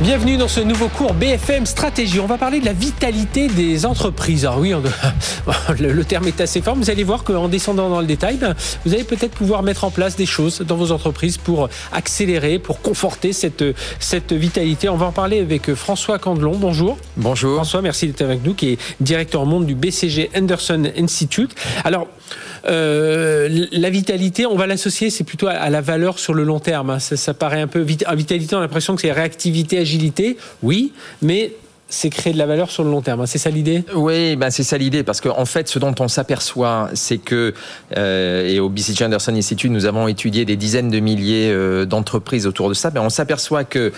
Bienvenue dans ce nouveau cours BFM Stratégie. On va parler de la vitalité des entreprises. Alors oui, le terme est assez fort. Vous allez voir qu'en descendant dans le détail, ben, vous allez peut-être pouvoir mettre en place des choses dans vos entreprises pour accélérer, pour conforter cette, cette vitalité. On va en parler avec François Candelon. Bonjour. Bonjour. François, merci d'être avec nous, qui est directeur monde du BCG Anderson Institute. Alors, euh, la vitalité, on va l'associer, c'est plutôt à, la valeur sur le long terme. Hein. Ça, paraît un peu vitalité. On a l'impression que c'est réactivité, agilité, oui, mais c'est créer de la valeur sur le long terme. Hein. C'est ça l'idée? Oui, ben c'est ça l'idée, parce qu'en fait, ce dont on s'aperçoit, c'est que, euh, et au BCG Anderson Institute, nous avons étudié des dizaines de milliers euh, d'entreprises autour de ça, mais on s'aperçoit que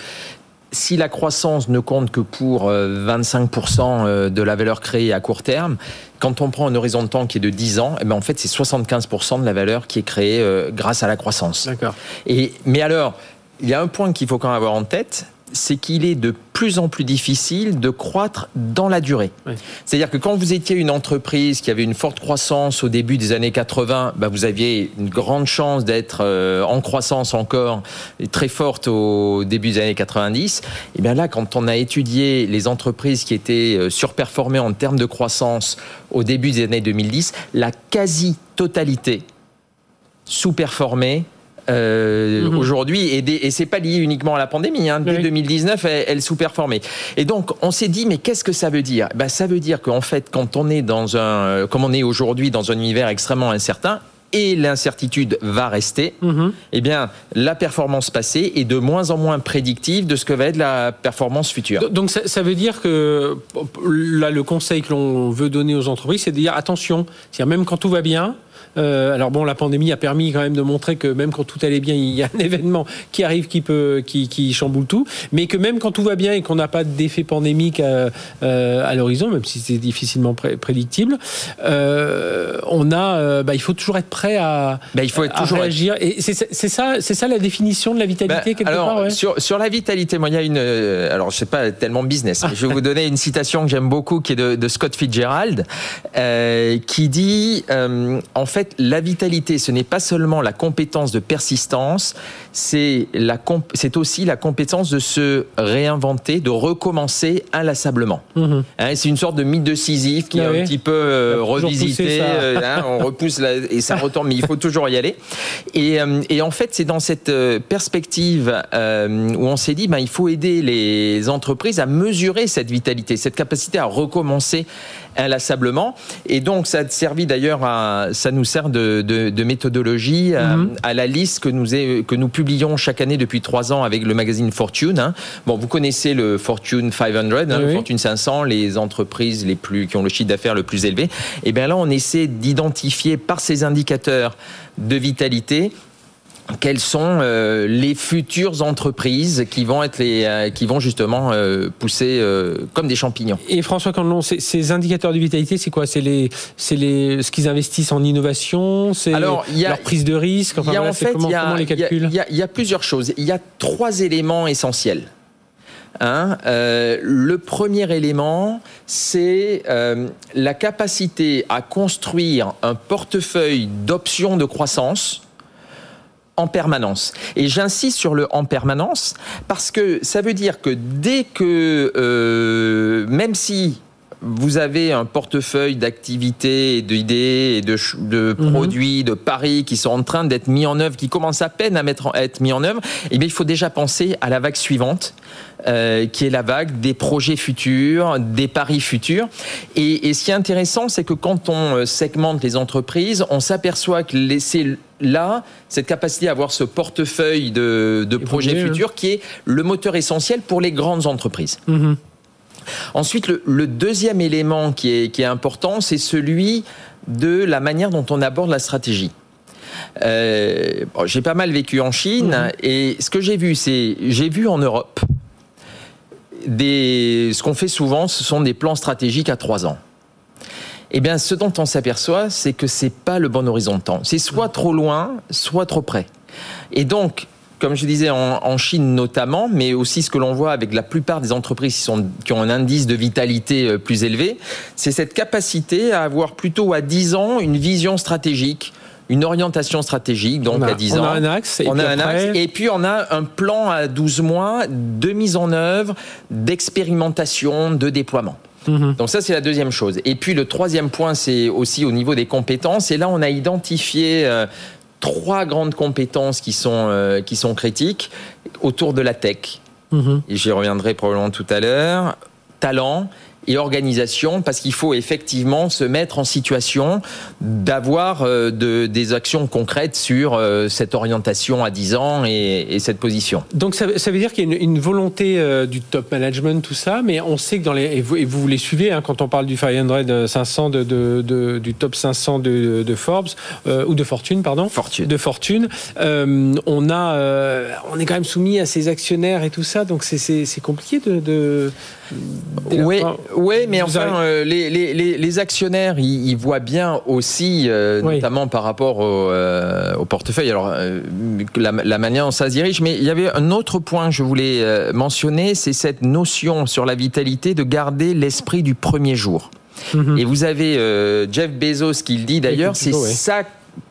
si la croissance ne compte que pour 25% euh, de la valeur créée à court terme, quand on prend un horizon de temps qui est de 10 ans, eh ben en fait, c'est 75% de la valeur qui est créée euh, grâce à la croissance. D'accord. Et, mais alors, il y a un point qu'il faut quand même avoir en tête, c'est qu'il est de plus en plus difficile de croître dans la durée. C'est-à-dire que quand vous étiez une entreprise qui avait une forte croissance au début des années 80, bah vous aviez une grande chance d'être euh, en croissance encore très forte au début des années 90. Et bien là, quand on a étudié les entreprises qui étaient euh, surperformées en termes de croissance au début des années 2010, la quasi-totalité sous-performée euh, mhm. aujourd'hui, et, et c'est pas lié uniquement à la pandémie. Hein. Dès 2019, elle, elle sous-performait. Et donc, on s'est dit, mais qu'est-ce que ça veut dire? Ben, Ça veut dire qu'en fait, quand on est dans un, comme on est aujourd'hui dans un univers extrêmement incertain, et l'incertitude va rester, mhm. eh bien, la performance passée est de moins en moins prédictive de ce que va être la performance future. Donc, ça, ça veut dire que là, le conseil que l'on veut donner aux entreprises, c'est de dire attention, même quand tout va bien, euh, alors bon, la pandémie a permis quand même de montrer que même quand tout allait bien, il y a un événement qui arrive qui peut, qui, qui chamboule tout, mais que même quand tout va bien et qu'on n'a pas d'effet pandémique à, euh, à l'horizon, même si c'est difficilement prédictible, euh, on a, euh, bah, il faut toujours être prêt à, bah, il faut être toujours réagir. Et c'est ça, c'est ça la définition de la vitalité bah, quelque alors, part. Ouais. Sur, sur la vitalité, moi, il y a une, euh, alors je sais pas tellement business, mais je vais vous donner une citation que j'aime beaucoup, qui est de, de Scott Fitzgerald, qui dit, en fait la vitalité, ce n'est pas seulement la compétence de persistance, c'est aussi la compétence de se réinventer, de recommencer inlassablement. Mhm. Hein, c'est une sorte de mythe de Sisyphe qui est un petit peu euh, revisité. Euh, hein, on repousse et ça retourne, mais il faut toujours y aller. Et, euh, en fait, c'est dans cette perspective où on s'est dit, ben, il faut aider les entreprises à mesurer cette vitalité, cette capacité à recommencer inlassablement. Et donc, ça a servi d'ailleurs ça nous sert de, méthodologie mhm. à, la liste que nous, que nous publions chaque année depuis trois ans avec le magazine Fortune. Hein. Bon, vous connaissez le Fortune 500, hein, le Fortune 500, les entreprises les plus, qui ont le chiffre d'affaires le plus élevé. Et bien là, on essaie d'identifier par ces indicateurs de vitalité quelles sont euh, les futures entreprises qui vont être les, euh, qui vont justement euh, pousser comme des champignons? Et François Candelon, ces indicateurs de vitalité, c'est quoi? C'est les, c'est les, ce qu'ils investissent en innovation, c'est leur prise de risque? Enfin, en fait, comment, les calculs Il y, a plusieurs choses. Il y a trois éléments essentiels. Hein le premier élément, c'est la capacité à construire un portefeuille d'options de croissance en permanence. Et j'insiste sur le en permanence parce que ça veut dire que dès que, euh, même si vous avez un portefeuille d'activités, d'idées, de, de mhm. produits, de paris qui sont en train d'être mis en œuvre, qui commencent à peine à, mettre, être mis en œuvre, eh bien, il faut déjà penser à la vague suivante, euh, qui est la vague des projets futurs, des paris futurs. Et, et ce qui est intéressant, c'est que quand on euh, segmente les entreprises, on s'aperçoit que c'est là cette capacité à avoir ce portefeuille de, de projets hein. futurs qui est le moteur essentiel pour les grandes entreprises. Mhm. Ensuite, le, deuxième élément qui est, important, c'est celui de la manière dont on aborde la stratégie. Euh, j'ai pas mal vécu en Chine mhm. et ce que j'ai vu, c'est j'ai vu en Europe des, ce qu'on fait souvent, ce sont des plans stratégiques à trois ans. Eh bien, ce dont on s'aperçoit, c'est que c'est pas le bon horizon de temps. C'est soit trop loin, soit trop près. Et donc, comme je disais, en, Chine notamment, mais aussi ce que l'on voit avec la plupart des entreprises qui, sont, qui ont un indice de vitalité euh, plus élevé, c'est cette capacité à avoir plutôt à 10 ans une vision stratégique une orientation stratégique, donc à 10 ans. On a un axe. Et on a un axe. Et puis on a un plan à 12 mois de mise en œuvre, d'expérimentation, de déploiement. Mhm. Donc ça, c'est la deuxième chose. Et puis le troisième point, c'est aussi au niveau des compétences. Et là, on a identifié euh, trois grandes compétences qui sont, euh, qui sont critiques autour de la tech. Mhm. Et j'y reviendrai probablement tout à l'heure. Talent et organisation parce qu'il faut effectivement se mettre en situation d'avoir euh, de, des actions concrètes sur euh, cette orientation à 10 ans et, et cette position. Donc ça, ça veut dire qu'il y a une, une volonté euh, du top management, tout ça, mais on sait que dans les... Et vous, et vous les suivez hein, quand on parle du 500 500 de, de, de, du top 500 de, de Forbes, ou de Fortune, pardon. Fortune. De Fortune. on, a, on est quand même soumis à ces actionnaires et tout ça, donc c'est compliqué de... Oui, oui, mais enfin, euh, les, les, les, actionnaires, ils, voient bien aussi, euh, notamment par rapport au, euh, au portefeuille, alors la, la, manière dont ça se dirige. Mais il y avait un autre point que je voulais mentionner, c'est cette notion sur la vitalité de garder l'esprit du premier jour. Mhm. Et vous avez Jeff Bezos qui le dit d'ailleurs, c'est ça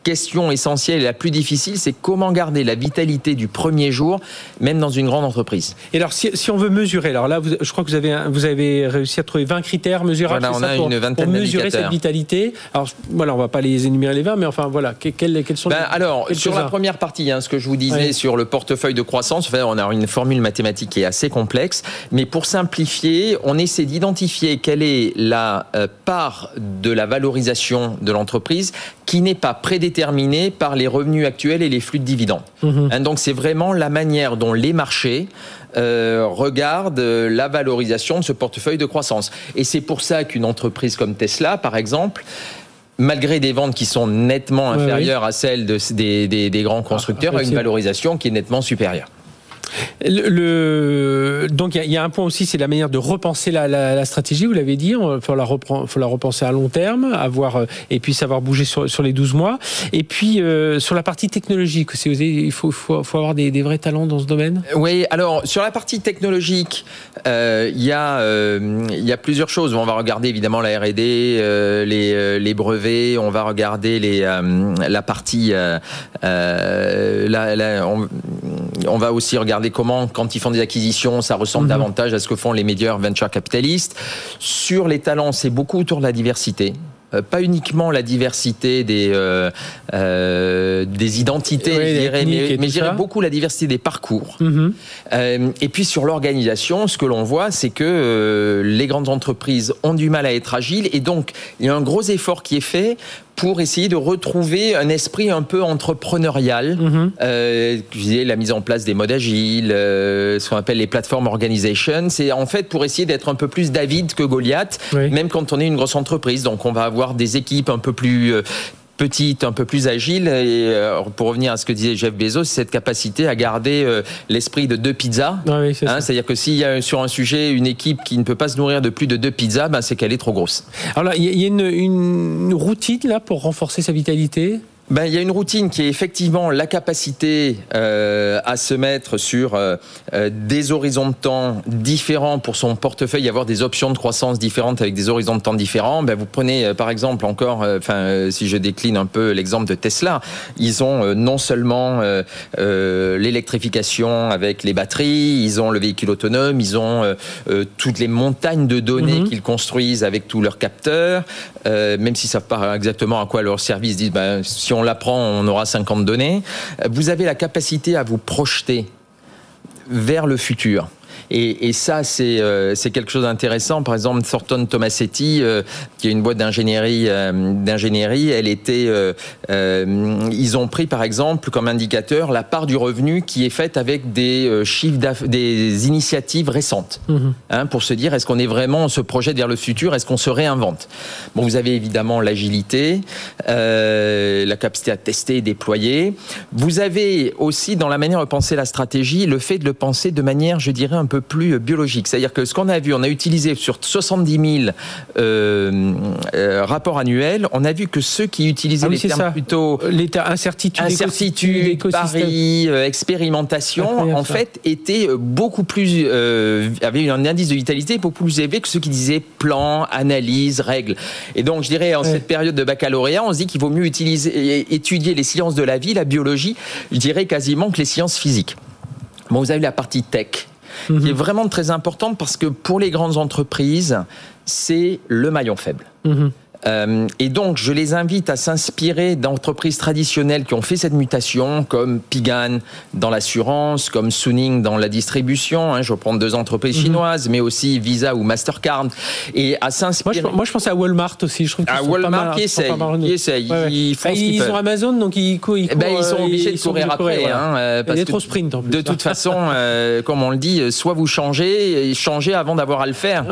question essentielle et la plus difficile, c'est comment garder la vitalité du premier jour, même dans une grande entreprise. Et alors, si, on veut mesurer, alors là, je crois que vous avez, vous avez réussi à trouver 20 critères mesurables. Voilà, on a une vingtaine pour mesurer cette vitalité. Alors, voilà, on va pas les énumérer les 20, mais enfin, voilà, quels, quels sont ben, Alors, sur la première partie, hein, ce que je vous disais sur le portefeuille de croissance, on a une formule mathématique qui est assez complexe, mais pour simplifier, on essaie d'identifier quelle est la euh, part de la valorisation de l'entreprise qui n'est pas prédéterminée par les revenus actuels et les flux de dividendes. Mhm. Hein, donc c'est vraiment la manière dont les marchés euh, regardent euh, la valorisation de ce portefeuille de croissance. Et c'est pour ça qu'une entreprise comme Tesla, par exemple, malgré des ventes qui sont nettement inférieures à celles des, des, grands constructeurs, ah, a une valorisation qui est nettement supérieure. Donc il y, a un point aussi, c'est la manière de repenser la, stratégie. Vous l'avez dit, il faut la, faut la repenser à long terme, avoir euh, et puis savoir bouger sur, les 12 mois. Et puis euh, sur la partie technologique, il faut, avoir des, vrais talents dans ce domaine? Oui, alors sur la partie technologique, euh, il y a plusieurs choses. On va regarder évidemment la R&D, les, brevets, on va regarder la partie on va aussi regarder comment, quand ils font des acquisitions, ça ressemble mhm. davantage à ce que font les meilleurs venture capitalistes. Sur les talents, c'est beaucoup autour de la diversité. Euh, pas uniquement la diversité des euh, euh, des identités, je dirais, mais, mais je dirais beaucoup la diversité des parcours. Mhm. et puis sur l'organisation, ce que l'on voit, c'est que les grandes entreprises ont du mal à être agiles, et donc il y a un gros effort qui est fait pour essayer de retrouver un esprit un peu entrepreneurial. Mhm. euh, la mise en place des modes agiles, euh, ce qu'on appelle les platform organization. C'est en fait pour essayer d'être un peu plus David que Goliath, même quand on est une grosse entreprise. Donc on va avoir des équipes un peu plus euh, petite, un peu plus agile. Et euh, pour revenir à ce que disait Jeff Bezos, cette capacité à garder euh, l'esprit de deux pizzas. Ah hein, C'est-à-dire que s'il y a sur un sujet une équipe qui ne peut pas se nourrir de plus de deux pizzas, ben c'est qu'elle est trop grosse. Alors il y a une, une routine là pour renforcer sa vitalité? Ben, il y a une routine qui est effectivement la capacité euh, à se mettre sur euh, euh, des horizons de temps différents pour son portefeuille, avoir des options de croissance différentes avec des horizons de temps différents. Ben, vous prenez par exemple encore, enfin si je décline un peu l'exemple de Tesla, ils ont non seulement l'électrification avec les batteries, ils ont le véhicule autonome, ils ont toutes les montagnes de données mhm. qu'ils construisent avec tous leurs capteurs, même s'ils savent pas exactement à quoi leur service disent. Ben, si on l'apprend, on aura 50 données. Vous avez la capacité à vous projeter vers le futur. Et, et ça, euh, c'est quelque chose d'intéressant. Par exemple, Thornton Tomasetti, euh, qui est une boîte d'ingénierie, euh, d'ingénierie, elle était, ils ont pris par exemple comme indicateur la part du revenu qui est faite avec des chiffres, des initiatives récentes, mhm. hein, pour se dire est-ce qu'on est vraiment on se projette vers le futur, est-ce qu'on se réinvente? Bon, vous avez évidemment l'agilité, la capacité à tester et déployer. Vous avez aussi dans la manière de penser la stratégie le fait de le penser de manière, je dirais, un peu peu plus biologique. C'est-à-dire que ce qu'on a vu, on a utilisé sur 70 000 euh, euh, rapports annuels, on a vu que ceux qui utilisaient ah les termes plutôt l'état incertitude, incertitude, pari, expérimentation, en fait, étaient beaucoup plus avaient un indice de vitalité beaucoup plus élevé que ceux qui disaient plan, analyse, règles. Et donc, je dirais en cette période de baccalauréat, on se dit qu'il vaut mieux utiliser, étudier les sciences de la vie, la biologie, je dirais quasiment que les sciences physiques. Bon, vous avez la partie tech, qui est mhm. vraiment très importante parce que pour les grandes entreprises, c'est le maillon faible. Mhm. Euh, et donc, je les invite à s'inspirer d'entreprises traditionnelles qui ont fait cette mutation, comme Pigan dans l'assurance, comme Suning dans la distribution. Hein, je vais prendre deux entreprises mhm. chinoises, mais aussi Visa ou Mastercard. Et à s'inspirer. Moi, je, pense à Walmart aussi. Je trouve à Walmart qui essaye. Ils, font ils, ont Amazon, donc ils, courent. Eh ben, ils sont obligés de courir après. Hein, euh, parce trop sprint en plus. De toute façon, euh, comme on le dit, soit vous changez, changez avant d'avoir à le faire.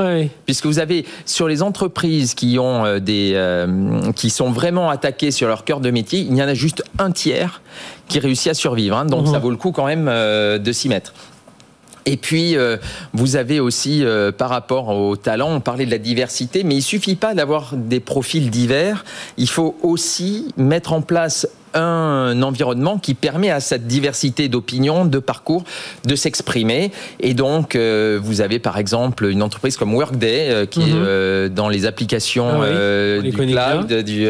Puisque vous avez, sur les entreprises qui ont des euh, qui sont vraiment attaqués sur leur cœur de métier, il y en a juste un tiers qui réussit à survivre. Hein. donc mhm. ça vaut le coup quand même euh, de s'y mettre. Et puis, euh, vous avez aussi, par rapport au talent, on parlait de la diversité, mais il suffit pas d'avoir des profils divers. Il faut aussi mettre en place un environnement qui permet à cette diversité d'opinions, de parcours, de s'exprimer. Et donc, euh, vous avez par exemple une entreprise comme Workday euh, qui est mhm. euh, dans les applications ah du cloud, du,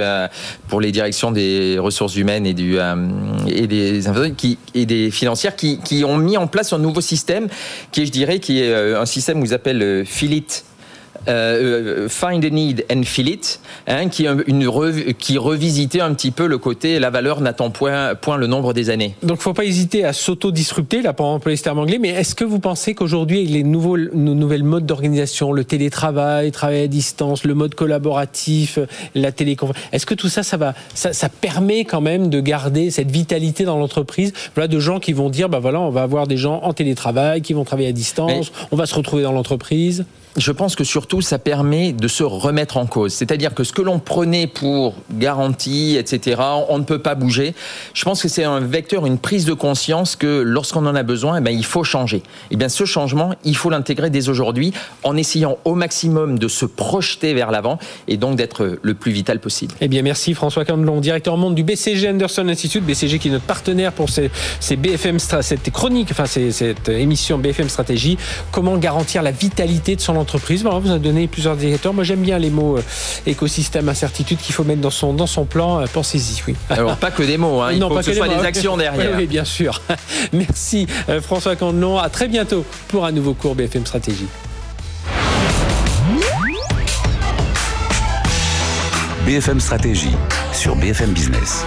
pour les directions des ressources humaines et, du, et, des, qui, et des financières qui, qui, ont mis en place un nouveau système qui est, je dirais, qui est un système que vous appelle Philit euh, Find a Need and Fill It, hein, qui, une qui revisitait un petit peu le côté la valeur n'attend point, point le nombre des années. Donc, il ne faut pas hésiter à s'auto-disrupter, là, pour employer ce terme anglais, mais est-ce que vous pensez qu'aujourd'hui, avec les nouveaux, nos nouvelles modes d'organisation, le télétravail, travail à distance, le mode collaboratif, la téléconférence, est-ce que tout ça, ça, va, ça, ça permet quand même de garder cette vitalité dans l'entreprise? Voilà, de gens qui vont dire, bah voilà, on va avoir des gens en télétravail, qui vont travailler à distance, on va se retrouver dans l'entreprise je pense que surtout, ça permet de se remettre en cause. C'est-à-dire que ce que l'on prenait pour garantie, etc., on ne peut pas bouger. Je pense que c'est un vecteur, une prise de conscience que lorsqu'on en a besoin, eh bien, il faut changer. Eh bien, ce changement, il faut l'intégrer dès aujourd'hui en essayant au maximum de se projeter vers l'avant et donc d'être le plus vital possible. Eh bien, merci François Candelon, directeur monde du BCG Anderson Institute, BCG qui est notre partenaire pour ces BFM, cette chronique, enfin, cette émission BFM Stratégie. Comment garantir la vitalité de son entreprise. Voilà, vous a donné plusieurs indicateurs. Moi, j'aime bien les mots euh, écosystème, incertitude qu'il faut mettre dans son, dans son plan. Euh, pensez-y, oui. Alors, pas que des mots, hein. il faut que, ce soit des actions derrière. Oui, bien sûr. Merci euh, François Candelon. À très bientôt pour un nouveau cours BFM Stratégie. BFM Stratégie sur BFM Business.